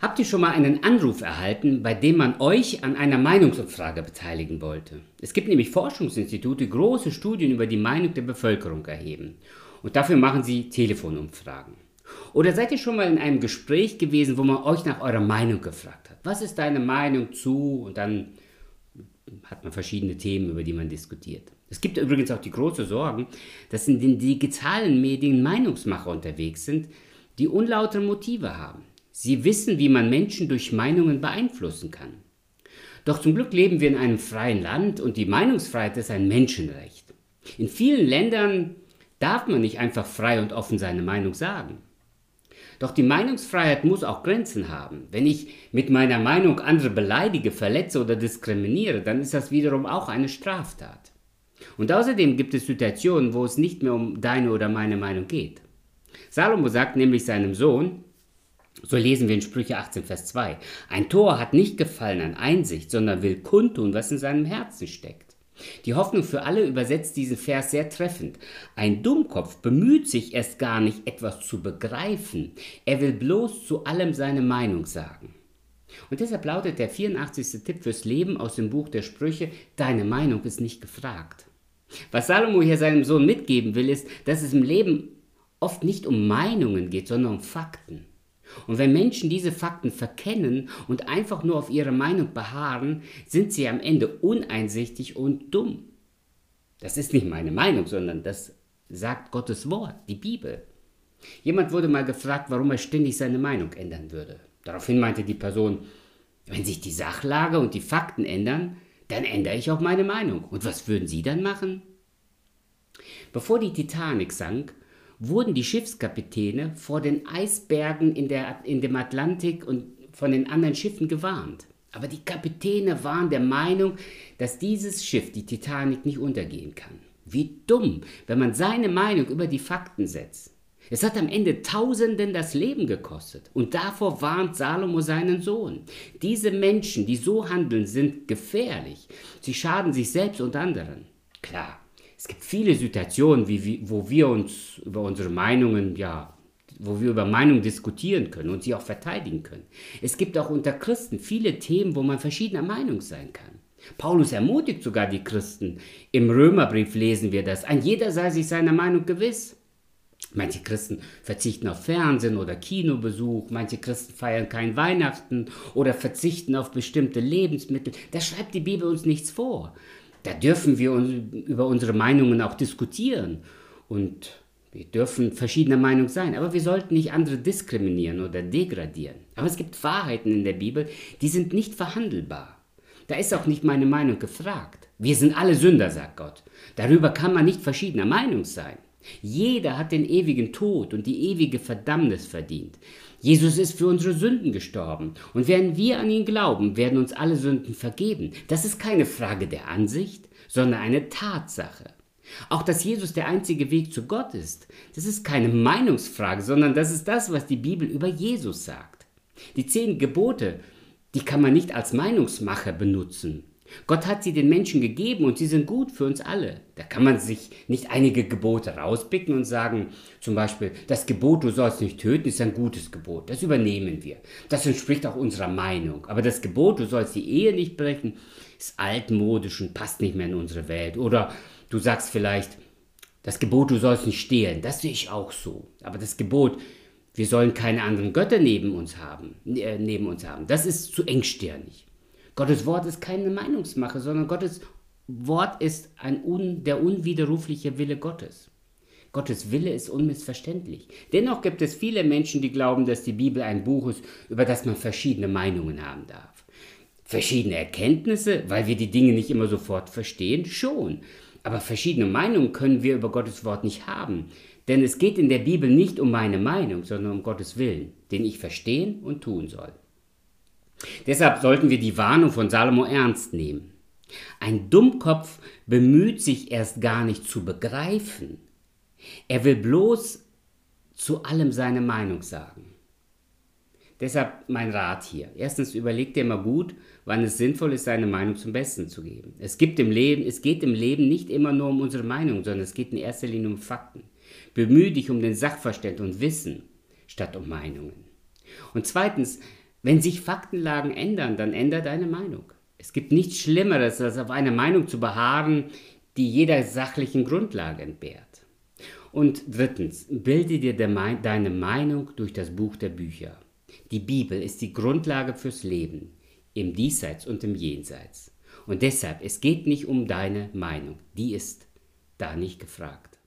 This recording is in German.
Habt ihr schon mal einen Anruf erhalten, bei dem man euch an einer Meinungsumfrage beteiligen wollte? Es gibt nämlich Forschungsinstitute, die große Studien über die Meinung der Bevölkerung erheben. Und dafür machen sie Telefonumfragen. Oder seid ihr schon mal in einem Gespräch gewesen, wo man euch nach eurer Meinung gefragt hat? Was ist deine Meinung zu? Und dann hat man verschiedene Themen, über die man diskutiert. Es gibt übrigens auch die große Sorge, dass in den digitalen Medien Meinungsmacher unterwegs sind, die unlautere Motive haben. Sie wissen, wie man Menschen durch Meinungen beeinflussen kann. Doch zum Glück leben wir in einem freien Land und die Meinungsfreiheit ist ein Menschenrecht. In vielen Ländern darf man nicht einfach frei und offen seine Meinung sagen. Doch die Meinungsfreiheit muss auch Grenzen haben. Wenn ich mit meiner Meinung andere beleidige, verletze oder diskriminiere, dann ist das wiederum auch eine Straftat. Und außerdem gibt es Situationen, wo es nicht mehr um deine oder meine Meinung geht. Salomo sagt nämlich seinem Sohn, so lesen wir in Sprüche 18, Vers 2, ein Tor hat nicht Gefallen an Einsicht, sondern will kundtun, was in seinem Herzen steckt. Die Hoffnung für alle übersetzt diesen Vers sehr treffend. Ein Dummkopf bemüht sich erst gar nicht, etwas zu begreifen. Er will bloß zu allem seine Meinung sagen. Und deshalb lautet der 84. Tipp fürs Leben aus dem Buch der Sprüche, deine Meinung ist nicht gefragt. Was Salomo hier seinem Sohn mitgeben will, ist, dass es im Leben oft nicht um Meinungen geht, sondern um Fakten. Und wenn Menschen diese Fakten verkennen und einfach nur auf ihre Meinung beharren, sind sie am Ende uneinsichtig und dumm. Das ist nicht meine Meinung, sondern das sagt Gottes Wort, die Bibel. Jemand wurde mal gefragt, warum er ständig seine Meinung ändern würde. Daraufhin meinte die Person, wenn sich die Sachlage und die Fakten ändern, dann ändere ich auch meine Meinung. Und was würden Sie dann machen? Bevor die Titanic sank, wurden die Schiffskapitäne vor den Eisbergen in, der, in dem Atlantik und von den anderen Schiffen gewarnt. Aber die Kapitäne waren der Meinung, dass dieses Schiff, die Titanic, nicht untergehen kann. Wie dumm, wenn man seine Meinung über die Fakten setzt. Es hat am Ende Tausenden das Leben gekostet. Und davor warnt Salomo seinen Sohn. Diese Menschen, die so handeln, sind gefährlich. Sie schaden sich selbst und anderen. Klar, es gibt viele Situationen, wie, wo wir uns über unsere Meinungen, ja, wo wir über Meinungen diskutieren können und sie auch verteidigen können. Es gibt auch unter Christen viele Themen, wo man verschiedener Meinung sein kann. Paulus ermutigt sogar die Christen. Im Römerbrief lesen wir das. Ein jeder sei sich seiner Meinung gewiss. Manche Christen verzichten auf Fernsehen oder Kinobesuch, manche Christen feiern kein Weihnachten oder verzichten auf bestimmte Lebensmittel. Da schreibt die Bibel uns nichts vor da dürfen wir über unsere Meinungen auch diskutieren und wir dürfen verschiedener Meinung sein, aber wir sollten nicht andere diskriminieren oder degradieren. Aber es gibt Wahrheiten in der Bibel, die sind nicht verhandelbar. Da ist auch nicht meine Meinung gefragt. Wir sind alle Sünder, sagt Gott. Darüber kann man nicht verschiedener Meinung sein. Jeder hat den ewigen Tod und die ewige Verdammnis verdient. Jesus ist für unsere Sünden gestorben. Und wenn wir an ihn glauben, werden uns alle Sünden vergeben. Das ist keine Frage der Ansicht, sondern eine Tatsache. Auch dass Jesus der einzige Weg zu Gott ist, das ist keine Meinungsfrage, sondern das ist das, was die Bibel über Jesus sagt. Die zehn Gebote, die kann man nicht als Meinungsmacher benutzen. Gott hat sie den Menschen gegeben und sie sind gut für uns alle. Da kann man sich nicht einige Gebote rauspicken und sagen, zum Beispiel, das Gebot, du sollst nicht töten, ist ein gutes Gebot. Das übernehmen wir. Das entspricht auch unserer Meinung. Aber das Gebot, du sollst die Ehe nicht brechen, ist altmodisch und passt nicht mehr in unsere Welt. Oder du sagst vielleicht, das Gebot, du sollst nicht stehlen, das sehe ich auch so. Aber das Gebot, wir sollen keine anderen Götter neben uns haben, äh, neben uns haben, das ist zu engstirnig. Gottes Wort ist keine Meinungsmache, sondern Gottes Wort ist ein un, der unwiderrufliche Wille Gottes. Gottes Wille ist unmissverständlich. Dennoch gibt es viele Menschen, die glauben, dass die Bibel ein Buch ist, über das man verschiedene Meinungen haben darf. Verschiedene Erkenntnisse, weil wir die Dinge nicht immer sofort verstehen, schon. Aber verschiedene Meinungen können wir über Gottes Wort nicht haben. Denn es geht in der Bibel nicht um meine Meinung, sondern um Gottes Willen, den ich verstehen und tun soll. Deshalb sollten wir die Warnung von Salomo ernst nehmen. Ein Dummkopf bemüht sich erst gar nicht zu begreifen. Er will bloß zu allem seine Meinung sagen. Deshalb mein Rat hier. Erstens überleg dir mal gut, wann es sinnvoll ist, seine Meinung zum Besten zu geben. Es, gibt im Leben, es geht im Leben nicht immer nur um unsere Meinung, sondern es geht in erster Linie um Fakten. Bemühe dich um den Sachverstand und Wissen statt um Meinungen. Und zweitens, Wenn sich Faktenlagen ändern, dann ändert deine Meinung. Es gibt nichts Schlimmeres, als auf einer Meinung zu beharren, die jeder sachlichen Grundlage entbehrt. Und drittens, bilde dir deine Meinung durch das Buch der Bücher. Die Bibel ist die Grundlage fürs Leben, im Diesseits und im Jenseits. Und deshalb, es geht nicht um deine Meinung, die ist da nicht gefragt.